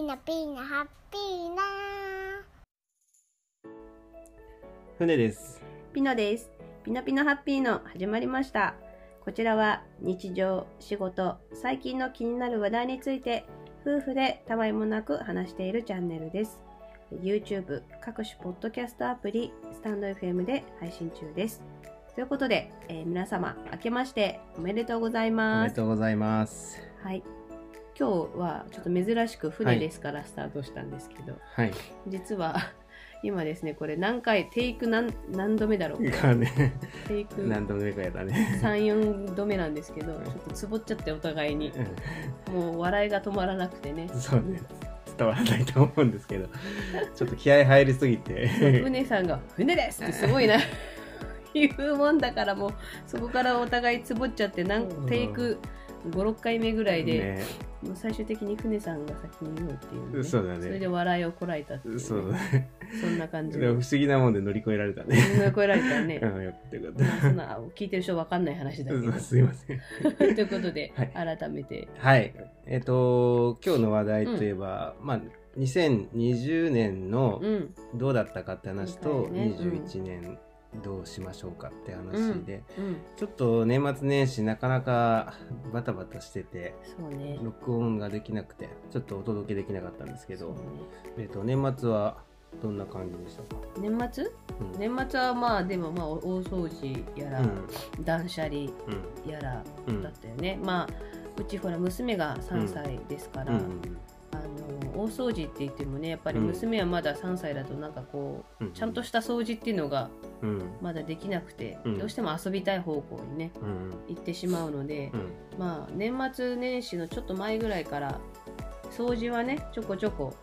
ーナピーナハッピーな船です。ピノです。ピノピノハッピーの始まりました。こちらは日常、仕事、最近の気になる話題について夫婦でたわいもなく話しているチャンネルです。YouTube、各種ポッドキャストアプリ、スタンド FM で配信中です。ということで、えー皆様、明けましておめでとうございおめます。でとうございます。はい。今日はちょっと珍しく船ですからスタートしたんですけど、はい。実は 今ですね、これ何回、テイク何何度目だろうがね、テイク何度目かやだね。34度目なんですけどちょっとつぼっちゃってお互いにもう笑いが止まらなくてねうんそうね。伝わらないと思うんですけど、ちょっと気合入りすぎて。船さんが「船です!」ってすごいな 言うもんだからもうそこからお互いつぼっちゃって何うんテイク56回目ぐらいで、ね、最終的に船さんが先に言おうっていう、ね、そうだね。それで笑いをこらえたっていう、ね、そうだね。そんな感じ不思議なもんで乗り越えられたね。乗り越えられたらね。うん、よかったよかっまあそんな聞いてる人わかんない話だけど。た。すいません。ということで、はい。改めて。はい。えっ、と、今日の話題といえば、まあ、2020年のうん。どうだったかって話と、うん。21年どうしましょうかって話で、うんちょっと年末年始なかなかバタバタしてて、ね。録音ができなくて、ちょっとお届けできなかったんですけどね、えっ、と、年末はどんな感じでしたか、年末？うん。年末はまあでもまあお大掃除やら、断捨離うん。やらうんだったよね、まあうちほら娘が3歳ですから、うんあの大掃除って言ってもねやっぱり娘はまだ3歳だとなんかこう、うんちゃんとした掃除っていうのがうん。まだできなくて、うん。どうしても遊びたい方向にねうん行ってしまうので、うん。まあ年末年始のちょっと前ぐらいから掃除はねちょこちょこ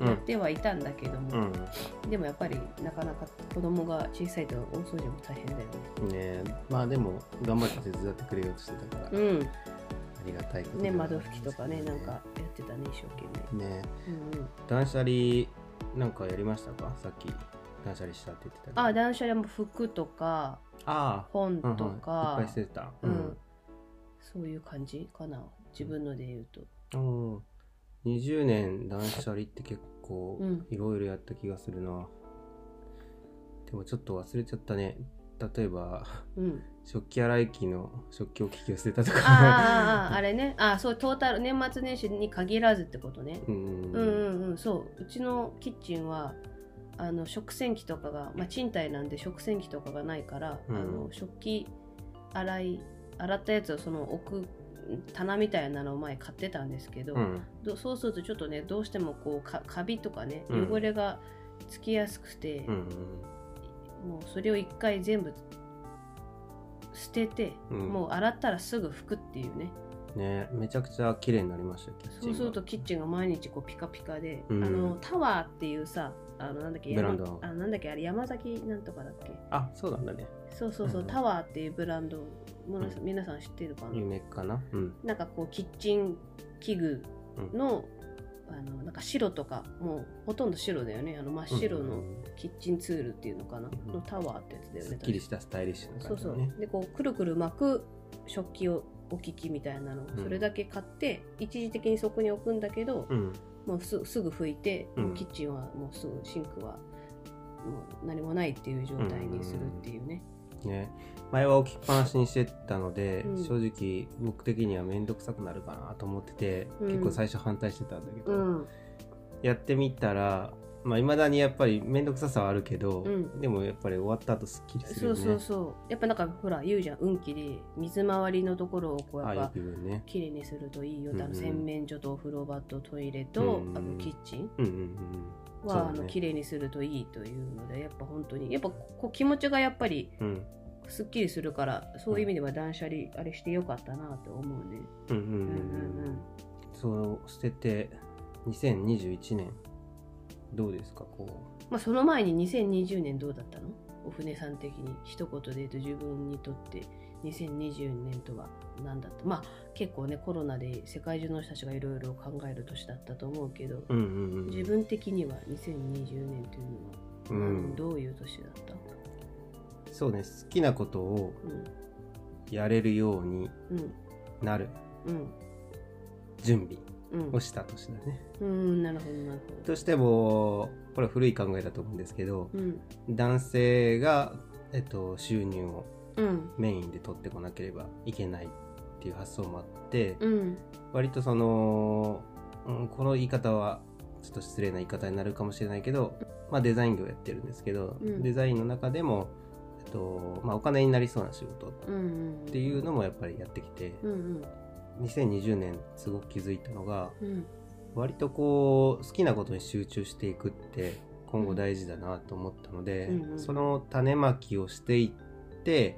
うん。やってはいたんだけども、うん。でもやっぱりなかなか子供が小さいと大掃除も大変だよね。ねまあでも頑張って手伝ってくれようとしてたから、うん。ありがたいことね、窓拭きとかね、なんかやってたね、一生懸命。ね。うんうん。断捨離なんかやりましたか？さっき断捨離したって言ってたあ、断捨離も服とかあ本あ、うんうんとか、いっぱい捨ててた。うん、そういう感じかな。自分ので言うと。うん20年断捨離って結構うん。いろいろやった気がするな、でもちょっと忘れちゃったね。例えばうん。食器洗い機の食器置き機を捨てたとか。ああああ、あれね。あそう、トータル、年末年始に限らずってことね。うんうんうん。うん、そう。うちのキッチンは、あの食洗機とかが、まあ、賃貸なんで食洗機とかがないから、うん。あの食器洗い洗ったやつをその置く棚みたいなのを前買ってたんですけど、うん。どそうするとちょっとねどうしてもこうかカビとかねうん。汚れがつきやすくて、うん。もうそれを一回全部捨てて、うん。もう洗ったらすぐ拭くっていうね。ねめちゃくちゃ綺麗になりましたそうするとキッチンが毎日こうピカピカで、うん。あのタワーっていうさあのなんだっけブランド。山あなんだっけあれ山崎なんとかだっけ？あそうなんだね。そうそうそう、うんタワーっていうブランドものうん。皆さん知ってるかな、夢かな？うん。なんかこうキッチン器具の,、あのなんか白とかもうほとんど白だよね。あの真っ白のキッチンツールっていうのかな、うん。のタワーってやつだよねすっきりしたスタイリッシュなそうそう。でこうくるくる巻く食器を置き機みたいなの。それだけ買って、一時的にそこに置くんだけど、うん。もうすすぐ拭いて、うん。キッチンはもうすぐシンクはもう何もないっていう状態にするっていうね、ね。前は置きっぱなしにしてたので、うん。正直僕的には面倒くさくなるかなと思ってて、うん。結構最初反対してたんだけど、うん。やってみたらまあ未だにやっぱり面倒くささはあるけど、うん。でもやっぱり終わった後すっきりするよね。そうそうそうやっぱなんかほら言うじゃん運気で水回りのところをこうやっぱく言うね。綺麗にするといいよって、あのうん。うん洗面所とお風呂場とトイレと、うんあのキッチンうんうんうんは、だね。あの綺麗にするといいというのでやっぱ本当にやっぱこう気持ちがやっぱりうんすっきりするからそういう意味では断捨離あれしてよかったなと思うね。うんうんうんうん。うんうんそう捨てて2021年。どうですかこまあ、その前に2020年どうだったの？お船さん的に。一言で言うと自分にとって2020年とは何だった？まあ結構ねコロナで世界中の人たちがいろいろ考える年だったと思うけど、ううんうんうん。自分的には2020年というのは、うん。どういう年だった？そうね。好きなことをやれるようになる。準備をした年だね。うん。なるほどなるほとしてもこれは古い考えだと思うん。ですけどうん。男性が、えっと、収入をメインで取ってこなければいけないっていう発想もあって、うん。割とその、うん、この言い方はちょっと失礼な言い方になるかもしれないけど、まあ、デザイン業やってるん。ですけど、デザインの中でも、とまあ、お金になりそうな仕事っていうのもやっぱりやってきて、うんうん。2020年すごく気づいたのがうん。割とこう好きなことに集中していくって今後大事だなと思ったので、うんうん。その種まきをしていって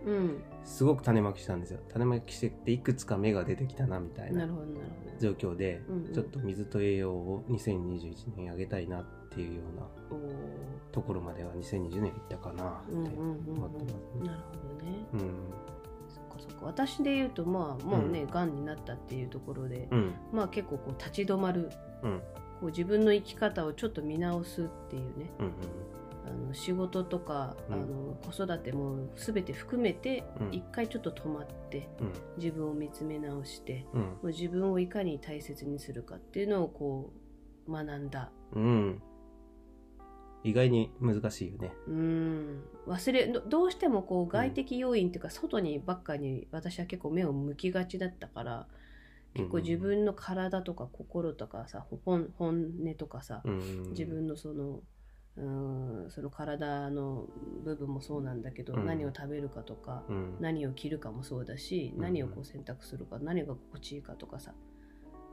うん。すごく種まきしたんですよ。種まきしてっていくつか芽が出てきたなみたいな状況で、うんうん。ちょっと水と栄養を2021年にあげたいなっていうようなところまでは2020年いったかなってうんうんうん思ってますね。うんなるほどね。うん。そっかそっか。私で言うとまあもうね、がん。になったっていうところで、うん。まあ結構こう立ち止まる。うん。こう自分の生き方をちょっと見直すっていうね。うんあの仕事とか、うん。あの子育ても全て含めてうん。一回ちょっと止まってうん。自分を見つめ直してうん。もう自分をいかに大切にするかっていうのをこう学んだ。うん。意外に難しいよね。うん。忘れどどうしてもこう外的要因っていうか外にばっかに私は結構目を向きがちだったから結構自分の体とか心とかさ本本音とかさうん。自分のそのうんその体の部分もそうなんだけど、うん。何を食べるかとか、うん。何を着るかもそうだし、うん。何をこう選択するか何が心地いいかとかさ。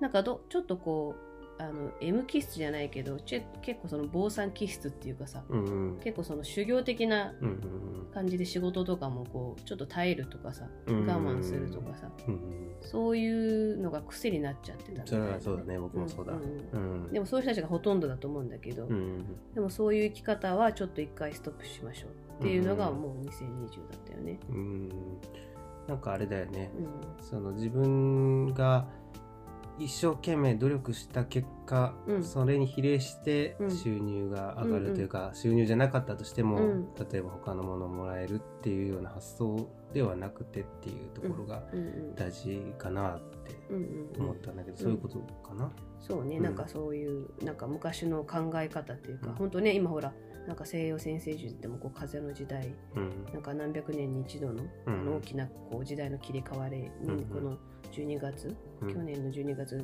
なんかどちょっとこうあの M 気質じゃないけどち結構その坊さん気質っていうかさうんうん。結構その修行的なうん感じで仕事とかもこうちょっと耐えるとかさうん我慢するとかさうんそういうのが癖になっちゃってたそれはそうだね僕もそうだ。んん。うん。でもそういう人たちがほとんどだと思うんだけど、うんでもそういう生き方はちょっと一回ストップしましょうっていうのがもう2020だったよね。うん。なんかあれだよね。うその自分が一生懸命努力した結果、うん。それに比例してうん。収入が上がるというか、収入じゃなかったとしても、うん。例えば他のものをもらえるっていうような発想ではなくてっていうところがん。うんうん。大事かなってうんうんうん。思ったんだけど、そういうことかな？そうね、うんなん。かそういうなんか昔の考え方っていうか、うん。本当ね今ほらなんか西洋先生術でもこう風の時代うん。なんか何百年に一度の,、うん。あの大きなこう時代の切り替わりに、うんこの12月、うん。去年の12月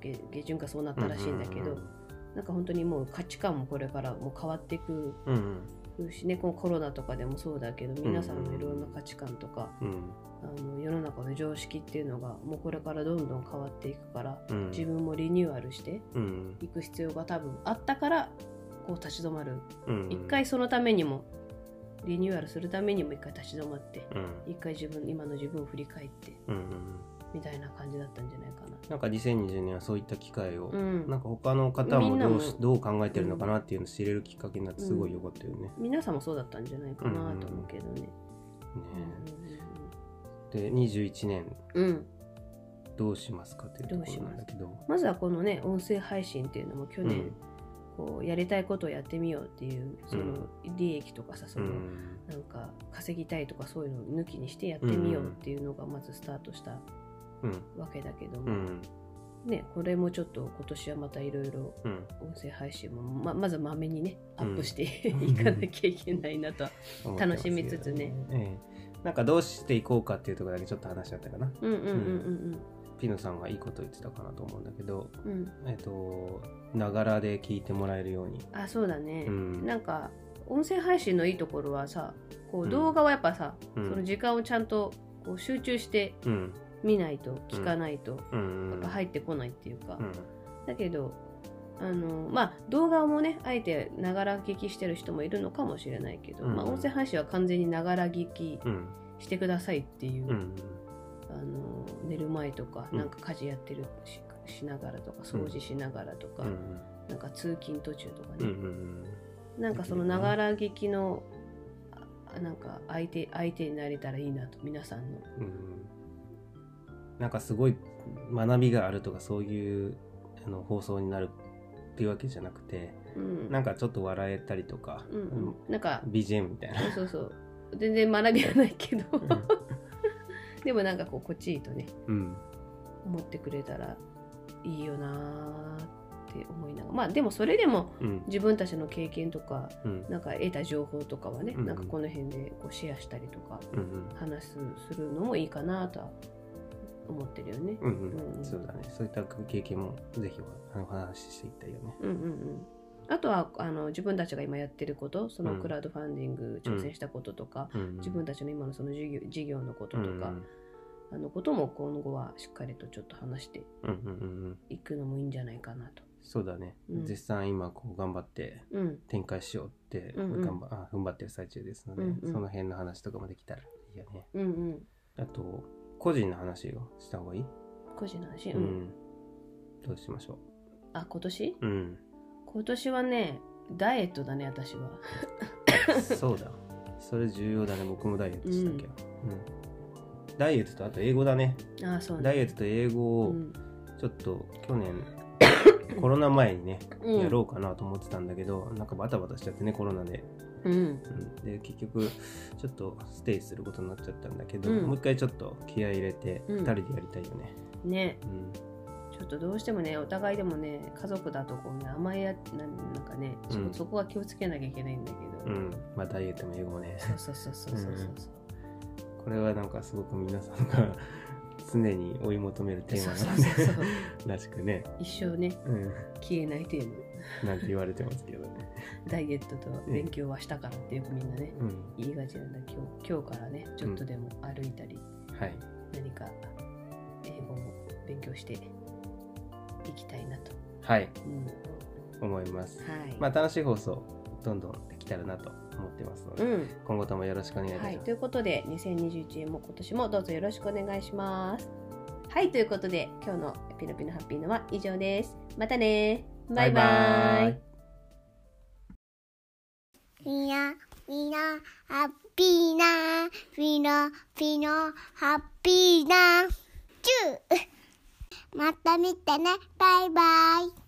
下下旬かそうなったらしいんだけど、うんなんか本当にもう価値観もこれからもう変わっていくうんしねこのコロナとかでもそうだけど皆さんのいろんな価値観とか、うん。あの世の中の常識っていうのがもうこれからどんどん変わっていくからうん。自分もリニューアルしてうん。いく必要が多分あったからこう立ち止まる。うん一回そのためにもリニューアルするためにも一回立ち止まってうん。一回自分今の自分を振り返ってうんうんみたいな感じだったんじゃないかな。んか2020年はそういった機会を、な。うん。なんか他の方もどうしどう考えてるのかなっていうのを知れるきっかけになってすごい良かったよね。皆さんもそうだったんじゃないかなと思うけどね。ねで21年うん。うんうんどうしますかっていうところなんだけど。まずはこのね音声配信っていうのも去年、うんこうやりたいことをやってみようっていうその利益とかさその、うん。なんか稼ぎたいとかそういうのを抜きにしてやってみようっていうのがまずスタートしたうん。わけだけども、うん。ねこれもちょっと今年はまたいろいろうん。音声配信もままずまめにねアップしてうんいかなきゃいけないなと楽しみつつね。ええ。なんかどうしていこうかっていうところだけちょっと話し合ったかな。うんうんうんピノさんがいいこと言ってたかなと思うんだけど、うん。えっと、ながらで聞いてもらえるように。あそうだね、うん。なんか音声配信のいいところはさこううん。動画はやっぱさ、うん。その時間をちゃんとこう集中してうん。見ないと聞かないと、うん。やっぱ入ってこないっていうか、うん。だけどあのまあ動画もねあえてながら聞きしてる人もいるのかもしれないけど、うん。まあ、音声配信は完全にながら聞きうん。してくださいっていう、うんあの寝る前とかうん。なんか家事やってるししながらとか掃除しながらとか、うんなんか通勤途中とかうんうね、ん。なんかそのながら聞きのあなんか相手相手になれたらいいなと皆さんの。うんなんかすごい学びがあるとかそういうあの放送になるっていうわけじゃなくてうん。なんかちょっと笑えたりとか、うんうん、なんか BGM みたいな。そうそうそう。全然学びはないけど。んでもなんかこうこっちいいとねうん。思ってくれたらいいよなーって思いながら。まあでもそれでもうん。自分たちの経験とかうん。なんか得た情報とかはね、うん。うんなんかこの辺でこうシェアしたりとか話すするのもいいかなとは思ってるよね。うんうん。うんうん。そうだね。そういった経験もぜひあの話していきたいよね。うんうんうんあとはあの自分たちが今やってることそのうん。クラウドファンディング挑戦したこととか、うん。うん自分たちの今のその事業事業のこととか、うん。あのことも今後はしっかりとちょっと話してうんうんうんうん。いくのもいいんじゃないかなと。そうだね、うん。絶賛今こう頑張ってうん。展開しようってうんうん。頑張,、あ踏ん張ってる最中ですので、うんうん。その辺の話とかもできたらいいよね。うんうん。あと個人の話をした方がいい、個人の話、ううん。んどうしましょあ今年？ううん今年はねダイエットだね私は。そうだ。それ重要だね僕もダイエットしたけど、うん。ダイエットとあと英語だね。あそうね。ダイエットと英語をうん。ちょっと去年 コロナ前にねうん。やろうかなと思ってたんだけど、なんかバタバタしちゃってねコロナで。うん。うん。で結局ちょっとステイすることになっちゃったんだけど、うん。もう一回ちょっと気合い入れてうん。2人でやりたいよね、ね。うんちょっとどうしてもねお互いでもね家族だとこうね甘いやなんかね、そうん。そこは気をつけなきゃいけないんだけど、うん。まあダイエットも英語もね。そうそうそうそうそうそうこれはなんかすごく皆さんが常に追い求めるテーマならしくね、一生ねうん、消えないテーマなんて言われてますけどね、ダイエットと勉強はしたからってよくみんなねうん、言いがちなんだ今日今日からねちょっとでも歩いたり、はい。何か英語も勉強していきたいなと、はい。うん、思います。はい、まあ楽しい放送どんどんできたらなと思ってますので、うん。今後ともよろしくお願いします、はい、ということで2021年も今年もどうぞよろしくお願いします。はい、ということで今日のピノピノハッピーのは以上です。またね。バイバイ。みんな、みんな、ハッピーな、ピノ、ピノ、ハッピーな、チューまた見てね、バイバイ。